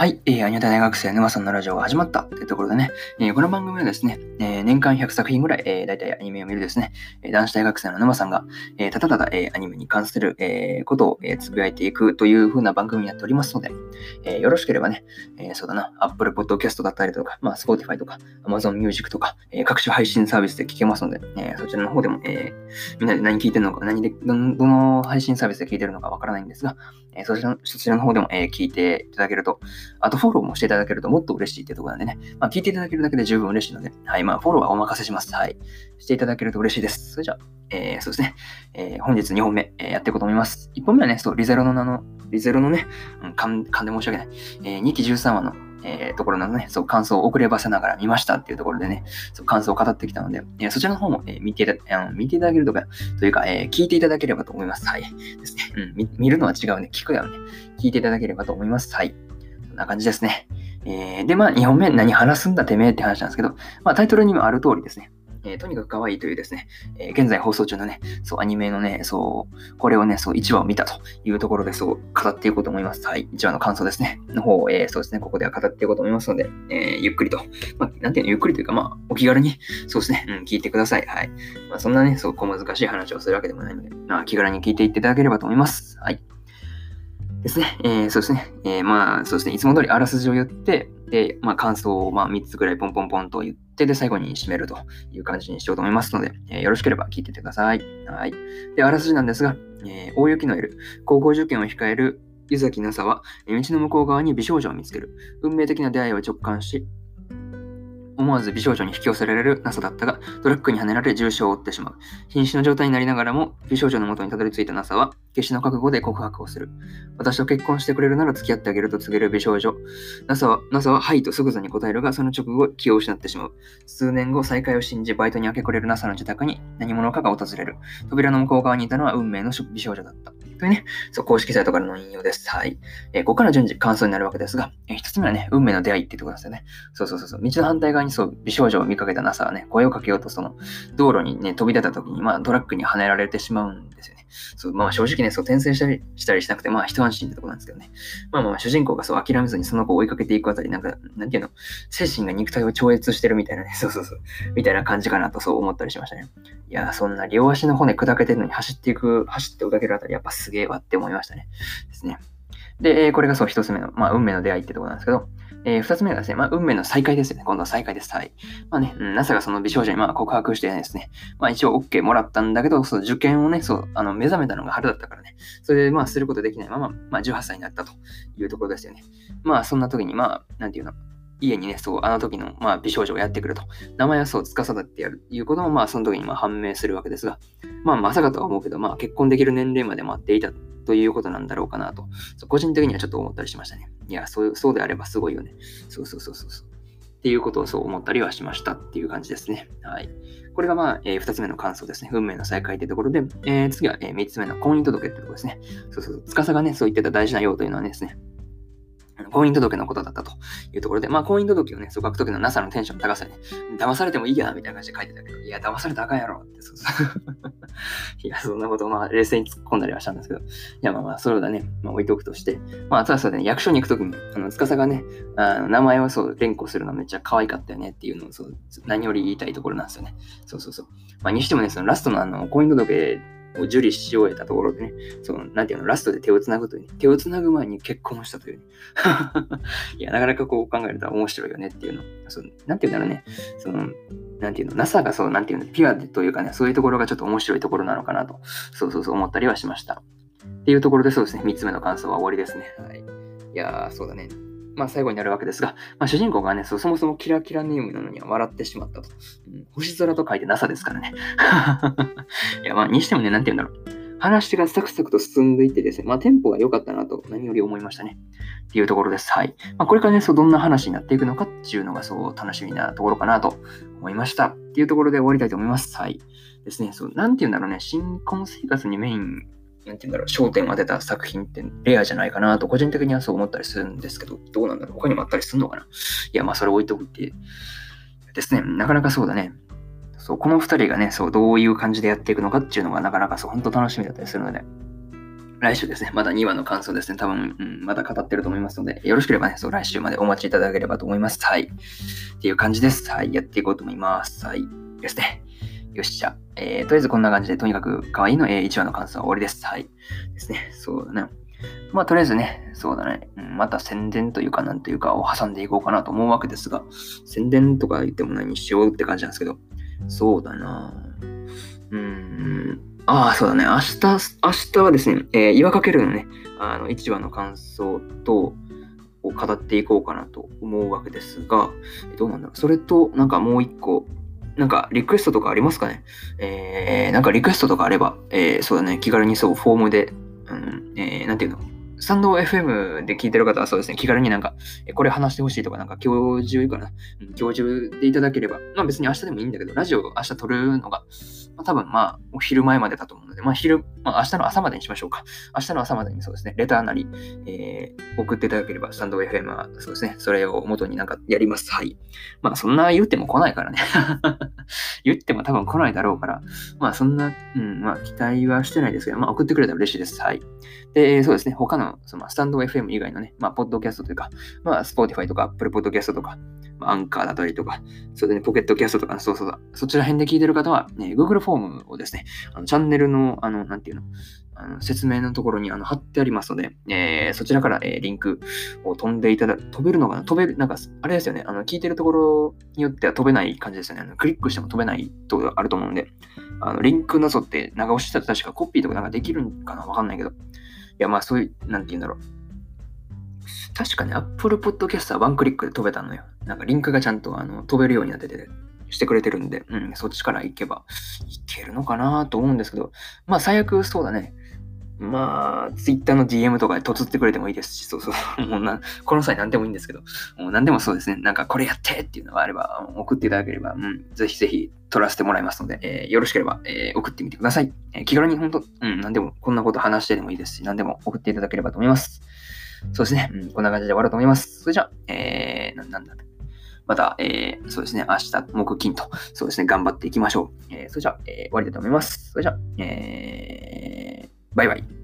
はい、えー、アニメ大学生沼さんのラジオが始まったというところでね、えー、この番組はですね、え年間100作品ぐらい、えー、大体アニメを見るですね、え男子大学生の沼さんが、えー、ただただ、え、アニメに関する、え、ことを、えー、つぶやいていくという風な番組になっておりますので、え、よろしければね、え、そうだな、Apple Podcast だったりとか、まあ、Spotify とか、Amazon Music とか、え、各種配信サービスで聞けますので、え、そちらの方でも、え、みんなで何聞いてるのか、何で、どの配信サービスで聞いてるのかわからないんですが、え、そちらのそちらの方でも、え、聞いていただけると、あとフォローもしていただけるともっと嬉しいっていうところなんでね、まあ、聞いていただけるだけで十分嬉しいので、はい、まあ、ォローはお任せします。はい。していただけると嬉しいです。それじゃあ、えー、そうですね、えー、本日2本目、えー、やっていこうと思います。1本目はね、そう、リゼロの名の、リゼロのね、うん、噛んで申し訳ない、えー、2期13話の、えー、ところなのね、そう、感想を遅ればせながら見ましたっていうところでね、そう、感想を語ってきたので、えー、そちらの方も、えー、見ていた、あの見ていただけるとか、というか、えー、聞いていただければと思います。はい。ですね。うん見、見るのは違うね。聞くだよね。聞いていただければと思います。はい。そんな感じですね。えー、で、まあ、2本目何話すんだてめえって話なんですけど、まあ、タイトルにもある通りですね。えー、とにかく可愛いというですね、えー、現在放送中のね、そう、アニメのね、そう、これをね、そう、1話を見たというところで、そう、語っていこうと思います。はい、1話の感想ですね、の方を、えー、そうですね、ここでは語っていこうと思いますので、えゆっくりと、まあ、なんていうの、ゆっくりというか、まあ、お気軽に、そうですね、うん、聞いてください。はい。まあ、そんなね、そう、小難しい話をするわけでもないので、まあ、気軽に聞いていっていただければと思います。はい。ですね。えー、そうですね。えー、まあ、そうですね。いつも通りあらすじを言って、で、まあ、感想を、ま、3つぐらいポンポンポンと言って、で、最後に締めるという感じにしようと思いますので、えー、よろしければ聞いててください。はい。で、あらすじなんですが、え、大雪の夜、高校受験を控える湯崎奈紗は、道の向こう側に美少女を見つける。運命的な出会いを直感し、思わず美少女に引き寄せられる NASA だったが、トラックにはねられ重傷を負ってしまう。瀕死の状態になりながらも、美少女の元にたどり着いた NASA は、決死の覚悟で告白をする。私と結婚してくれるなら付き合ってあげると告げる美少女。NASA は、NASA ははいとすぐさに答えるが、その直後、気を失ってしまう。数年後、再会を信じ、バイトに明け暮れる NASA の自宅に何者かが訪れる。扉の向こう側にいたのは運命の美少女だった。というね、そう、公式サイトからの引用です。はい。えー、ここから順次感想になるわけですが、一つ目はね、運命の出会いっていうところですよね。そうそうそうそう。道の反対側にそう、美少女を見かけた NASA はね、声をかけようとその、道路にね、飛び出た時に、まあ、トラックにはねられてしまうんですよね。そう、まあ正直ね、そう、転生したりしたりしなくて、まあ一安心ってとこなんですけどね。まあまあ、主人公がそう、諦めずにその子を追いかけていくあたり、なんか、なんていうの、精神が肉体を超越してるみたいなね、そうそうそう、みたいな感じかなとそう思ったりしましたね。いや、そんな両足の骨砕けてるのに走っていく、走って追いかけるあたり、やっぱすげえわって思いましたね。ですね。で、えこれがそう、一つ目の、まあ、運命の出会いってとこなんですけど、えー、二つ目がですね、まあ、運命の再会ですよね。今度は再会です。はい。まあね、うん、NASA がその美少女にまあ告白してですね、まあ一応 OK もらったんだけど、その受験をね、そう、あの、目覚めたのが春だったからね、それでまあすることできないまま、まあ18歳になったというところですよね。まあそんな時に、まあ、なんていうの、家にね、そう、あの時の、まあ、美少女がやってくると。名前はそう、司ってやるということも、まあ、その時にま判明するわけですが、まあ、まさかとは思うけど、まあ、結婚できる年齢まで待っていたということなんだろうかなと、個人的にはちょっと思ったりしましたね。いや、そうそうであればすごいよね。そうそうそうそうそう。っていうことをそう思ったりはしましたっていう感じですね。はい。これがまあ、えー、2つ目の感想ですね。運命の再会ってところで、えー、次は、えー、3つ目の婚姻届ってところですね。そうそうそう。司がね、そう言ってた大事な用というのはねですね、婚姻届のことだったというところで、まあ、婚姻届をね、そう書くときの NASA のテンションの高さにね、騙されてもいいや、みたいな感じで書いてたけど、いや、騙されたらあかんやろって、そうそう。いや、そんなことまあ、冷静に突っ込んだりはしたんですけど、いや、まあまあ、それだね、まあ、置いておくとして、まあ、ただそうね、役所に行くときに、あの、司がね、あの名前をそう、連呼するのめっちゃ可愛かったよねっていうのを、そう、何より言いたいところなんですよね。そうそうそう。まあ、にしてもね、そのラストのあの、婚姻届を受理し終えたところでね、その、なんていうの、ラストで手をつなぐという、ね、手をつなぐ前に結婚したという、ね、いや、なかなかこう考えると面白いよねっていうの。そのなんていうんだろうね、その、なんていうの、NASA がそう、なんていうの、ピュアでというかね、そういうところがちょっと面白いところなのかなと、そうそうそう思ったりはしました。っていうところでそうですね、3つ目の感想は終わりですね。はい。いやー、そうだね。まあ、最後になるわけですが、まあ、主人公がねそ、そもそもキラキラネームなのには笑ってしまったと。うん、星空と書いて NASA ですからね。いや、まあ、にしてもね、なんて言うんだろう。話がサクサクと進んでいってですね、まあ、テンポが良かったなと何より思いましたね。っていうところです。はい。まあ、これからね、そう、どんな話になっていくのかっていうのが、そう、楽しみなところかなと思いました。っていうところで終わりたいと思います。はい。ですね、そう、なんて言うんだろうね、新婚生活にメインなんて言うんだろう、焦点を当てた作品ってレアじゃないかなと、個人的にはそう思ったりするんですけど、どうなんだろう他にもあったりするのかな？いや、まあ、それ置いとくってですね、なかなかそうだね。そう、この2人がね、そう、どういう感じでやっていくのかっていうのがなかなかそう、本当楽しみだったりするので、来週ですね、まだ2話の感想ですね、多分、うん、まだ語ってると思いますので、よろしければね、そう、来週までお待ちいただければと思います。はい。っていう感じです。はい。やっていこうと思います。はい。ですね。よっし、ゃ、えー、とりあえずこんな感じで、とにかく可愛いの、えー、1話の感想は終わりです。はい。ですね。そうだね。まあ、とりあえずね、そうだね、うん、また宣伝というか、なんというかを挟んでいこうかなと思うわけですが、宣伝とか言っても何しようって感じなんですけど、そうだなうん、ああ、そうだね。明日、明日はですね、えー、岩かけるのね、あの、1話の感想と、を語っていこうかなと思うわけですが、どうなんだろう。それと、なんかもう一個、なんかリクエストとかありますかね？えー、なんかリクエストとかあれば、えー、そうだね、気軽にそう、フォームで、うん、えー、なんていうの？スタンド FM で聞いてる方はそうですね、気軽になんか、えこれ話してほしいとか、なんか今日中かな、今日中でいただければ、まあ別に明日でもいいんだけど、ラジオ明日撮るのが、まあ、多分まあ、お昼前までだと思うで、まあ昼、まあ明日の朝までにしましょうか。明日の朝までにそうですね、レターなり、えー、送っていただければ、スタンド FM はそうですね、それを元になんかやります。はい。まあそんな言っても来ないからね。言っても多分来ないだろうから、まあそんな、うん、まあ期待はしてないですけど、まあ送ってくれたら嬉しいです。はい。で、そうですね、他の、そのスタンド FM 以外のね、まあ、ポッドキャストというか、まあ、Spotify とか Apple Podcast とか、アンカーだったりとか、それでね、ポケットキャストとか、そうそうそう、そちら辺で聞いてる方は、ね、Google フォームをですね、あのチャンネルの、あの、なんていうの、あの説明のところにあの貼ってありますので、えー、そちらから、えー、リンクを飛んでいただく、飛べるのかな？飛べる、なんか、あれですよね、あの、聞いてるところによっては飛べない感じですよね。あのクリックしても飛べないところがあると思うんで、あの、リンクなぞって長押ししたら確かコピーとかなんかできるんかな？わかんないけど、いや、まあそういう、なんて言うんだろう。確かね、Apple Podcast はワンクリックで飛べたのよ。なんかリンクがちゃんとあの飛べるようになってて、してくれてるんで、うん、そっちから行けばいけるのかなと思うんですけど、まあ最悪そうだね。まあ、Twitter の DM とかで突ってくれてもいいですし、そうそう。もうな、この際何でもいいんですけど、もう何でもそうですね。なんかこれやってっていうのがあれば、送っていただければ、うん、ぜひぜひ撮らせてもらいますので、えー、よろしければ、えー、送ってみてください。えー、気軽に本当、うん、何でも、こんなこと話してでもいいですし、何でも送っていただければと思います。そうですね。うん、こんな感じで終わろうと思います。それじゃあ、えー、ななんだまた、えー、そうですね、明日、木金と、そうですね、頑張っていきましょう。えー、それじゃあ、えー、終わりだと思います。それじゃあ、えー、バイバイ。